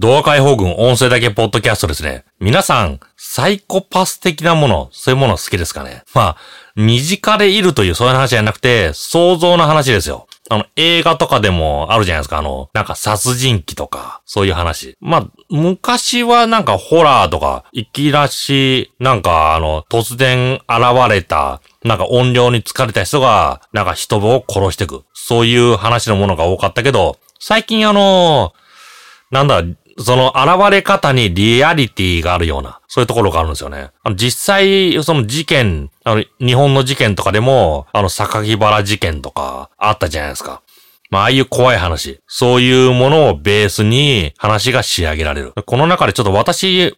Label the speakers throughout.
Speaker 1: 動画解放軍音声だけポッドキャストですね。皆さん、サイコパス的なもの、そういうもの好きですかね？まあ、身近でいるというそういう話じゃなくて、想像の話ですよ。あの、映画とかでもあるじゃないですか。あの、なんか殺人鬼とか、そういう話。まあ、昔はなんかホラーとか、いきらし、なんかあの、突然現れた、なんか音量に疲れた人が、なんか人を殺していく。そういう話のものが多かったけど、最近あの、なんだ、その現れ方にリアリティがあるような、そういうところがあるんですよね。あの実際、その事件、あの、日本の事件とかでも、あの、榊原事件とかあったじゃないですか。まあ、ああいう怖い話。そういうものをベースに話が仕上げられる。この中でちょっと私、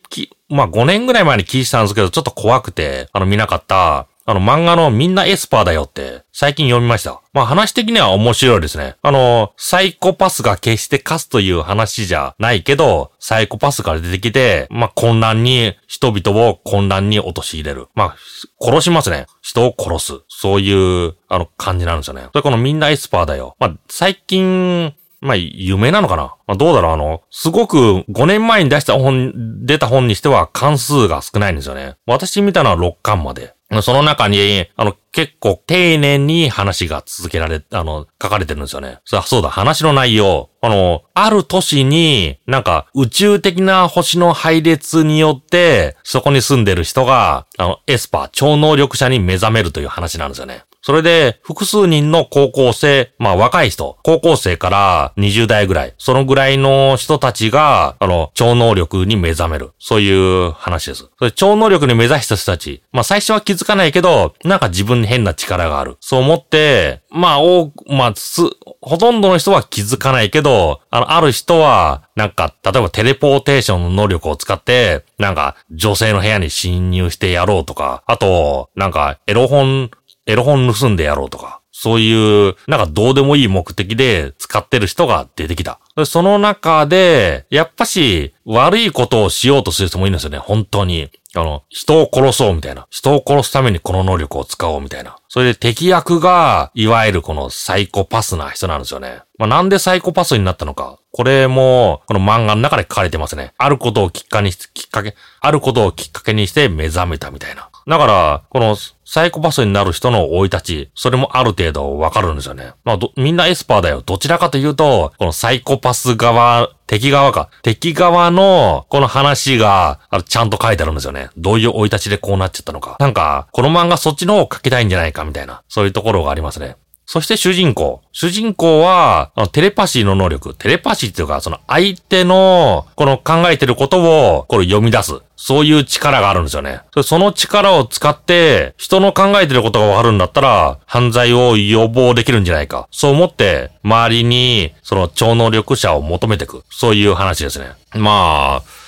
Speaker 1: まあ5年ぐらい前に聞いてたんですけど、ちょっと怖くて、あの見なかった、あの漫画のみんなエスパーだよって最近読みました。まあ話的には面白いですね。あの、サイコパスが決して勝つという話じゃないけど、サイコパスから出てきて、まあ混乱に、人々を混乱に陥れる。まあ、殺しますね。人を殺す。そういう、あの、感じなんですよね。それこのみんなエスパーだよ。まあ、最近、まあ、夢なのかなまあ、どうだろうあの、すごく5年前に出した本、出た本にしては巻数が少ないんですよね。私見たのは6巻まで。その中に、あの、結構丁寧に話が続けられ、あの、書かれてるんですよね。そそうだ、話の内容。あの、ある都市に、なんか宇宙的な星の配列によって、そこに住んでる人が、あの、エスパー、超能力者に目覚めるという話なんですよね。それで、複数人の高校生、まあ若い人、高校生から20代ぐらい、そのぐらいの人たちが、あの、超能力に目覚める。そういう話です。それ超能力に目指した人たち、まあ最初は気づかないけど、なんか自分に変な力がある。そう思って、まあ、お、まあ、す、ほとんどの人は気づかないけど、あの、ある人は、なんか、例えばテレポーテーションの能力を使って、なんか、女性の部屋に侵入してやろうとか、あと、なんか、エロ本エロ本盗んでやろうとか、そういう、なんかどうでもいい目的で使ってる人が出てきた。その中で、やっぱし、悪いことをしようとする人もいるんですよね、本当に。あの、人を殺そうみたいな。人を殺すためにこの能力を使おうみたいな。それで敵役が、いわゆるこのサイコパスな人なんですよね。まあ、なんでサイコパスになったのか。これも、この漫画の中で書かれてますね。あることをきっかけに、きっかけ、あることをきっかけにして目覚めたみたいな。だから、このサイコパスになる人の生い立ち、それもある程度わかるんですよね。まあ、みんなエスパーだよ。どちらかというと、このサイコパス側敵側か。敵側の、この話が、あちゃんと書いてあるんですよね。どういう生い立ちでこうなっちゃったのか。なんか、この漫画そっちの方を書きたいんじゃないかみたいな、そういうところがありますね。そして主人公。主人公は、テレパシーの能力。テレパシーっていうか、その相手の、この考えてることを、これ読み出す。そういう力があるんですよね。その力を使って、人の考えてることがわかるんだったら、犯罪を予防できるんじゃないか。そう思って、周りに、その超能力者を求めていく。そういう話ですね。まあ、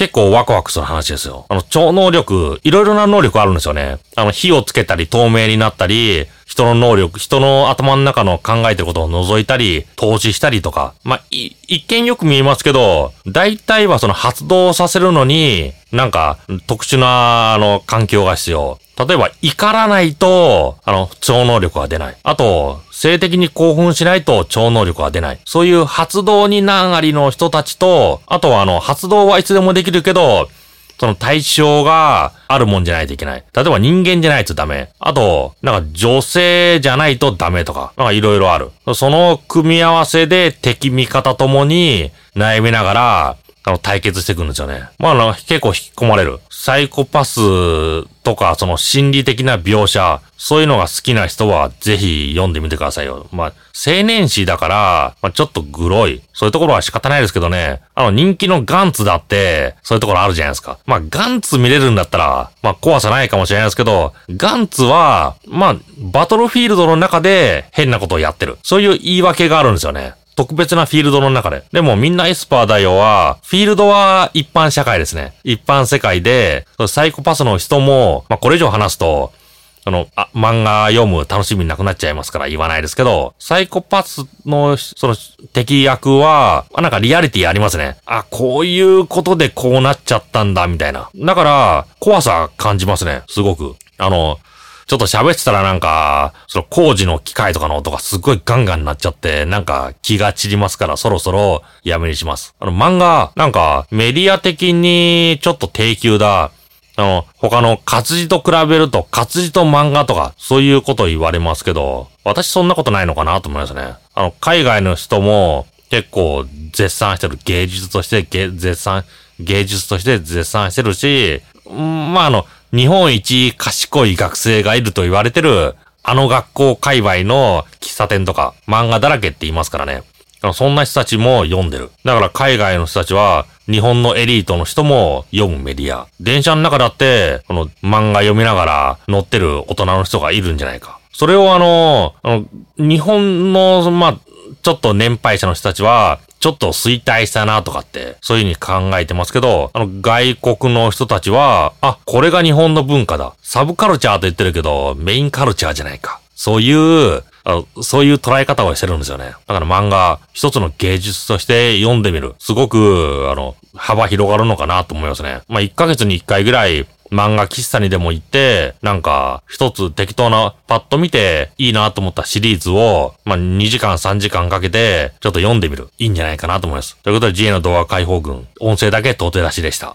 Speaker 1: 結構ワクワクする話ですよ。あの、超能力、いろいろな能力あるんですよね。あの、火をつけたり、透明になったり、人の能力、人の頭の中の考えてることを覗いたり、投資したりとか。まあ、一見よく見えますけど、大体はその発動させるのに、なんか、特殊な、あの、環境が必要。例えば、怒らないと、あの、超能力は出ない。あと、性的に興奮しないと超能力は出ない。そういう発動に難ありの人たちと、あとはあの、発動はいつでもできるけど、その対象があるもんじゃないといけない。例えば人間じゃないとダメ。あと、なんか女性じゃないとダメとか、なんかいろいろある。その組み合わせで敵味方ともに悩みながら、あの、対決してくるんですよね。まあの、結構引き込まれる。サイコパスとか、その心理的な描写、そういうのが好きな人は、ぜひ読んでみてくださいよ。まあ、青年誌だから、まあ、ちょっとグロい。そういうところは仕方ないですけどね。あの、人気のガンツだって、そういうところあるじゃないですか。まあ、ガンツ見れるんだったら、まあ、怖さないかもしれないですけど、ガンツは、まあ、バトルフィールドの中で変なことをやってる。そういう言い訳があるんですよね。特別なフィールドの中で。でもみんなエスパーだよは、フィールドは一般社会ですね。一般世界で、サイコパスの人も、まあ、これ以上話すと、あの、あ、漫画読む楽しみなくなっちゃいますから言わないですけど、サイコパスの、その、敵役は、なんかリアリティありますね。あ、こういうことでこうなっちゃったんだ、みたいな。だから、怖さ感じますね、すごく。あの、ちょっと喋ってたらなんか、その工事の機械とかの音がすっごいガンガンになっちゃって、なんか気が散りますからそろそろやめにします。あの漫画、なんかメディア的にちょっと低級だ。あの、他の活字と比べると活字と漫画とか、そういうこと言われますけど、私そんなことないのかなと思いますね。あの、海外の人も結構絶賛してる芸術として絶賛、芸術として絶賛してるし、まあ、あの、日本一賢い学生がいると言われてる、あの学校界隈の喫茶店とか漫画だらけって言いますからね。そんな人たちも読んでる。だから海外の人たちは、日本のエリートの人も読むメディア。電車の中だって、この漫画読みながら乗ってる大人の人がいるんじゃないか。それをあの、あの日本の、まあ、ちょっと年配者の人たちは、ちょっと衰退したなとかって、そういう風に考えてますけど、あの、外国の人たちは、あ、これが日本の文化だ。サブカルチャーと言ってるけど、メインカルチャーじゃないか。そういう、あそういう捉え方をしてるんですよね。だから漫画、一つの芸術として読んでみる。すごく、あの、幅広がるのかなと思いますね。まあ、1ヶ月に1回ぐらい、漫画喫茶にでも行って、なんか、一つ適当なパッと見ていいなと思ったシリーズを、まあ、2時間3時間かけて、ちょっと読んでみる。いいんじゃないかなと思います。ということで、GA の動画解放軍、音声だけ到底出しでした。